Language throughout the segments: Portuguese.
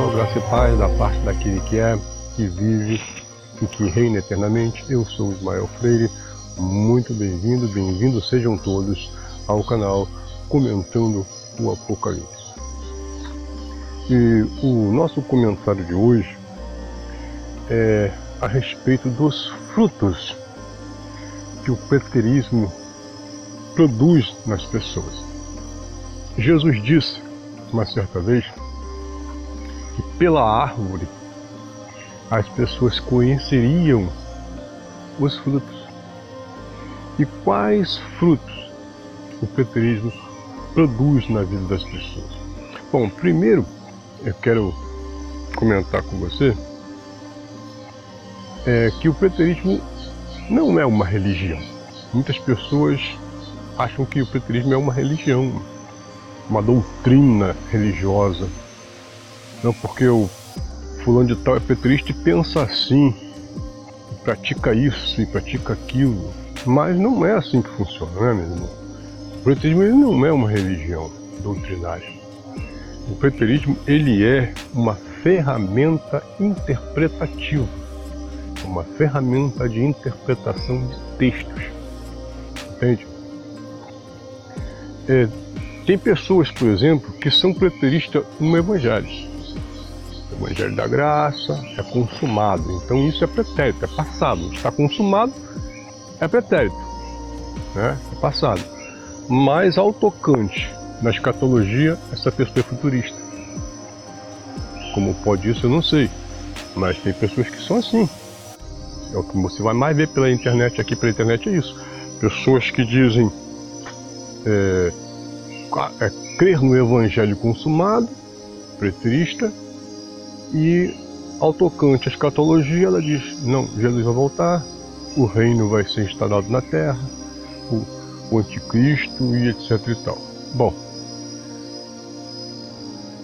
pessoal, graça e paz da parte daquele que é, que vive e que reina eternamente. Eu sou Ismael Freire, muito bem-vindo, bem-vindos sejam todos ao canal Comentando o Apocalipse. E o nosso comentário de hoje é a respeito dos frutos que o preterismo produz nas pessoas. Jesus disse uma certa vez pela árvore as pessoas conheceriam os frutos. E quais frutos o preterismo produz na vida das pessoas? Bom, primeiro eu quero comentar com você é que o preterismo não é uma religião. Muitas pessoas acham que o preterismo é uma religião, uma doutrina religiosa. Não porque o fulano de tal é petrista e pensa assim, pratica isso e pratica aquilo. Mas não é assim que funciona, né, meu irmão? O preterismo ele não é uma religião doutrinária. O preterismo ele é uma ferramenta interpretativa, uma ferramenta de interpretação de textos. Entende? É, tem pessoas, por exemplo, que são preteristas no Evangelho. O Evangelho da Graça é consumado, então isso é pretérito, é passado. Está consumado, é pretérito, né? é passado. Mas ao tocante na escatologia, essa pessoa é futurista. Como pode isso, eu não sei. Mas tem pessoas que são assim. É o que você vai mais ver pela internet, aqui pela internet é isso. Pessoas que dizem é, é, crer no evangelho consumado, preterista, e ao tocante à escatologia, ela diz: não, Jesus vai voltar, o reino vai ser instalado na terra, o, o anticristo e etc e tal. Bom,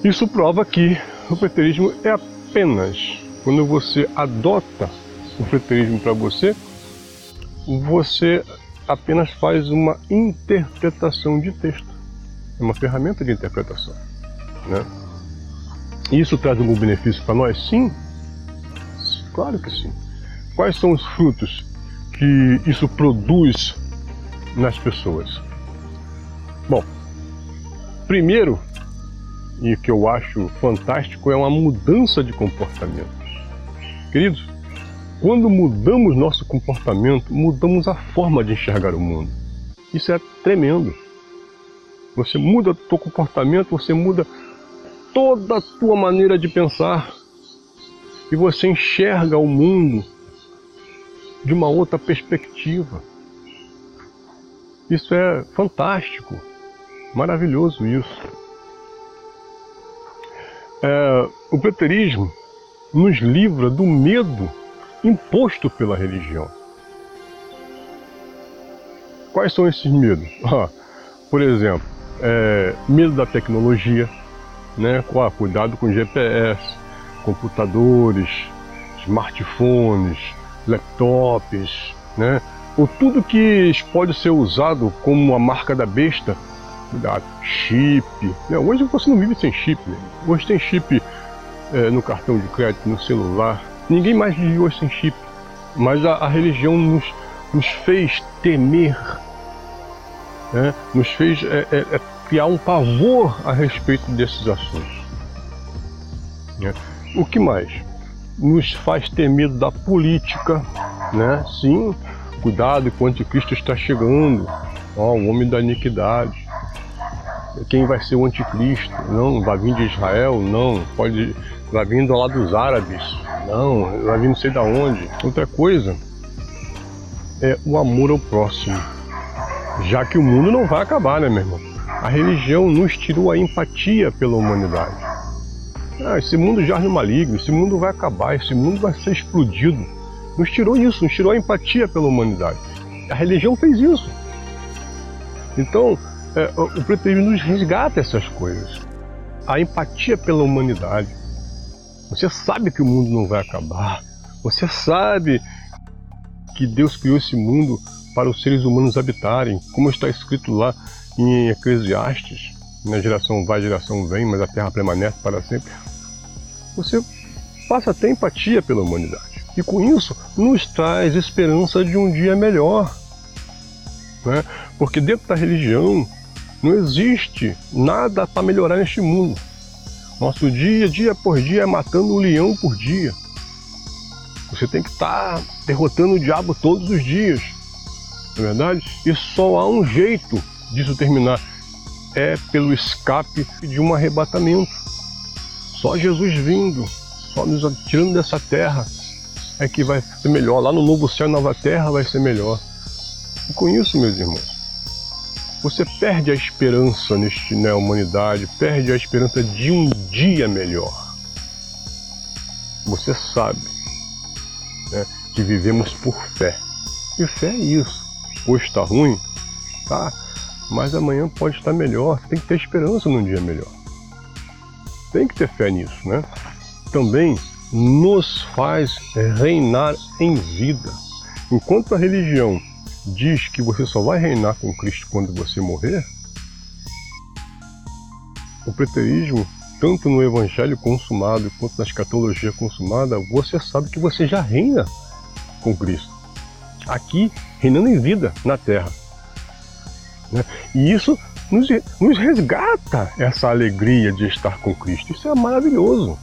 isso prova que o preterismo é apenas quando você adota o preterismo para você, você apenas faz uma interpretação de texto. É uma ferramenta de interpretação. Né? Isso traz algum benefício para nós? Sim. Claro que sim. Quais são os frutos que isso produz nas pessoas? Bom, primeiro, e que eu acho fantástico, é uma mudança de comportamento. Queridos, quando mudamos nosso comportamento, mudamos a forma de enxergar o mundo. Isso é tremendo. Você muda o teu comportamento, você muda toda a tua maneira de pensar. E você enxerga o mundo de uma outra perspectiva. Isso é fantástico, maravilhoso isso. É, o preterismo nos livra do medo imposto pela religião. Quais são esses medos? Ah, por exemplo, é, medo da tecnologia, né? Cuidado com GPS, computadores, smartphones, laptops, né? ou tudo que pode ser usado como a marca da besta. Cuidado, chip. Né? Hoje você não vive sem chip. Né? Hoje tem chip é, no cartão de crédito, no celular, Ninguém mais vive hoje sem chip, mas a, a religião nos, nos fez temer, né? nos fez é, é, é, criar um pavor a respeito desses assuntos. Né? O que mais? Nos faz ter medo da política, né? Sim, cuidado que o anticristo está chegando, ó, o homem da iniquidade. Quem vai ser o anticristo? Não, vai vir de Israel? Não, pode vai vindo lá dos árabes, não, vai vir não sei da onde. Outra coisa é o amor ao próximo, já que o mundo não vai acabar, né, meu irmão? A religião nos tirou a empatia pela humanidade. Ah, esse mundo já é maligno, esse mundo vai acabar, esse mundo vai ser explodido. Nos tirou isso, nos tirou a empatia pela humanidade. A religião fez isso. Então, é, o preterismo nos resgata essas coisas. A empatia pela humanidade. Você sabe que o mundo não vai acabar. Você sabe que Deus criou esse mundo para os seres humanos habitarem, como está escrito lá em Eclesiastes. Na geração vai, geração vem, mas a terra permanece para sempre. você passa a ter empatia pela humanidade. E com isso, nos traz esperança de um dia melhor. Né? Porque dentro da religião não existe nada para melhorar neste mundo. Nosso dia, dia por dia, é matando um leão por dia. Você tem que estar tá derrotando o diabo todos os dias. Não é verdade? E só há um jeito disso terminar. É pelo escape de um arrebatamento. Só Jesus vindo, só nos tirando dessa terra, é que vai ser melhor. Lá no novo céu e nova terra vai ser melhor. E com isso, meus irmãos, você perde a esperança neste, na né, humanidade, perde a esperança de um dia melhor. Você sabe né, que vivemos por fé. E fé é isso. Hoje está ruim, tá? Mas amanhã pode estar melhor. Você tem que ter esperança num dia melhor. Tem que ter fé nisso, né? Também nos faz reinar em vida. Enquanto a religião diz que você só vai reinar com Cristo quando você morrer, o preterismo, tanto no evangelho consumado quanto na escatologia consumada, você sabe que você já reina com Cristo. Aqui, reinando em vida na terra. Né? E isso nos, nos resgata essa alegria de estar com Cristo. Isso é maravilhoso.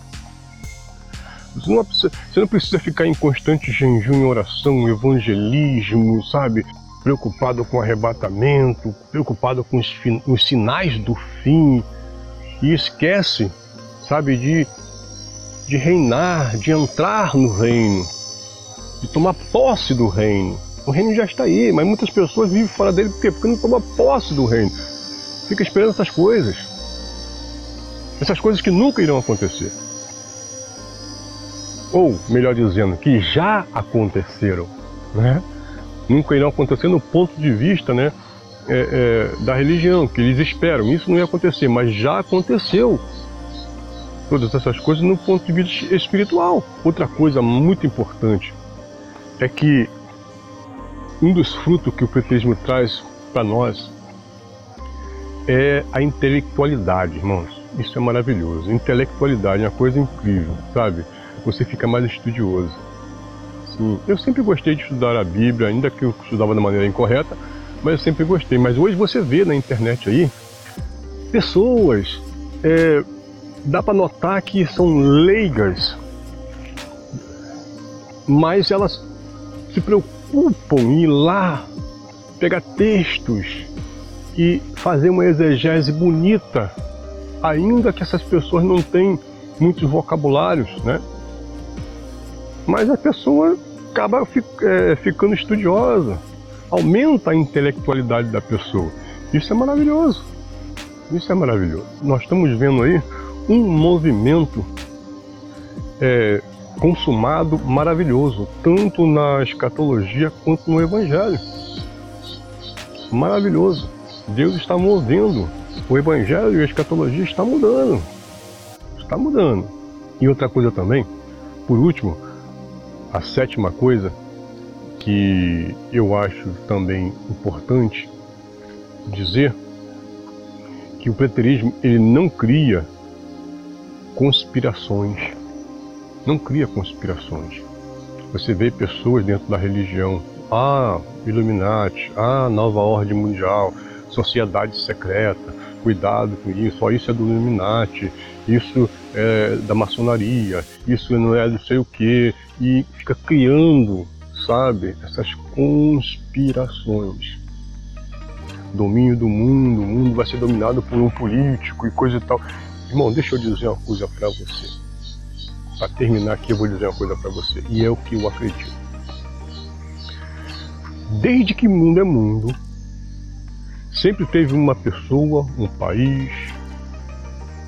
Você não, precisa, você não precisa ficar em constante jejum e oração, evangelismo, sabe? Preocupado com arrebatamento, preocupado com os, os sinais do fim. E esquece, sabe, de, de reinar, de entrar no reino, de tomar posse do reino. O reino já está aí, mas muitas pessoas vivem fora dele porque, porque não tomam posse do reino. Fica esperando essas coisas. Essas coisas que nunca irão acontecer ou melhor dizendo, que já aconteceram, né? nunca irão acontecer no ponto de vista né, é, é, da religião, que eles esperam. Isso não ia acontecer, mas já aconteceu. Todas essas coisas no ponto de vista espiritual. Outra coisa muito importante é que um dos frutos que o preterismo traz para nós é a intelectualidade, irmãos. Isso é maravilhoso. Intelectualidade é uma coisa incrível, sabe? você fica mais estudioso. Sim, eu sempre gostei de estudar a Bíblia, ainda que eu estudava da maneira incorreta, mas eu sempre gostei. Mas hoje você vê na internet aí pessoas, é, dá para notar que são leigas, mas elas se preocupam em ir lá pegar textos e fazer uma exegese bonita, ainda que essas pessoas não tenham muitos vocabulários, né? mas a pessoa acaba é, ficando estudiosa, aumenta a intelectualidade da pessoa. Isso é maravilhoso. Isso é maravilhoso. Nós estamos vendo aí um movimento é, consumado maravilhoso, tanto na escatologia quanto no evangelho. Maravilhoso. Deus está movendo. O evangelho e a escatologia está mudando. Está mudando. E outra coisa também, por último, a sétima coisa que eu acho também importante dizer que o preterismo ele não cria conspirações, não cria conspirações. Você vê pessoas dentro da religião, ah, Illuminati, ah, nova ordem mundial, sociedade secreta, cuidado com isso, ó, isso é do Illuminati, isso é da maçonaria, isso não é não sei o que, e fica criando, sabe, essas conspirações. Domínio do mundo, o mundo vai ser dominado por um político e coisa e tal. Irmão, deixa eu dizer uma coisa para você. Para terminar aqui, eu vou dizer uma coisa para você, e é o que eu acredito. Desde que mundo é mundo, sempre teve uma pessoa, um país,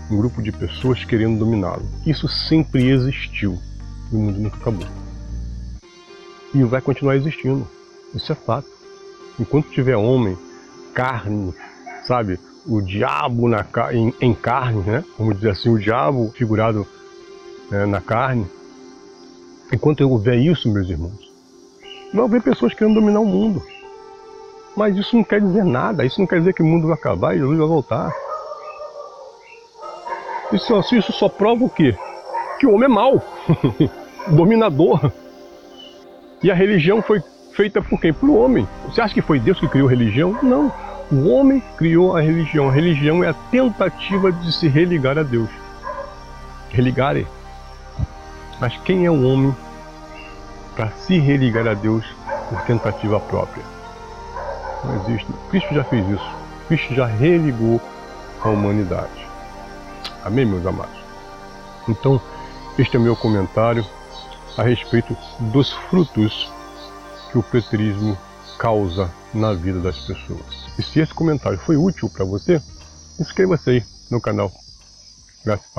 um grupo de pessoas querendo dominá-lo. Isso sempre existiu e o mundo nunca acabou. E vai continuar existindo. Isso é fato. Enquanto tiver homem, carne, sabe, o diabo na, em, em carne, né? Vamos dizer assim, o diabo figurado né, na carne. Enquanto eu houver isso, meus irmãos, vai haver pessoas querendo dominar o mundo. Mas isso não quer dizer nada, isso não quer dizer que o mundo vai acabar e Jesus vai voltar. Isso, isso só prova o quê? que o homem é mau, dominador. E a religião foi feita por quem? Por homem. Você acha que foi Deus que criou a religião? Não. O homem criou a religião. A religião é a tentativa de se religar a Deus. Religar é. Mas quem é o homem para se religar a Deus por tentativa própria? Não existe. Cristo já fez isso. Cristo já religou a humanidade. Amém, meus amados? Então, este é meu comentário a respeito dos frutos que o preterismo causa na vida das pessoas. E se esse comentário foi útil para você, inscreva-se aí no canal. Graças a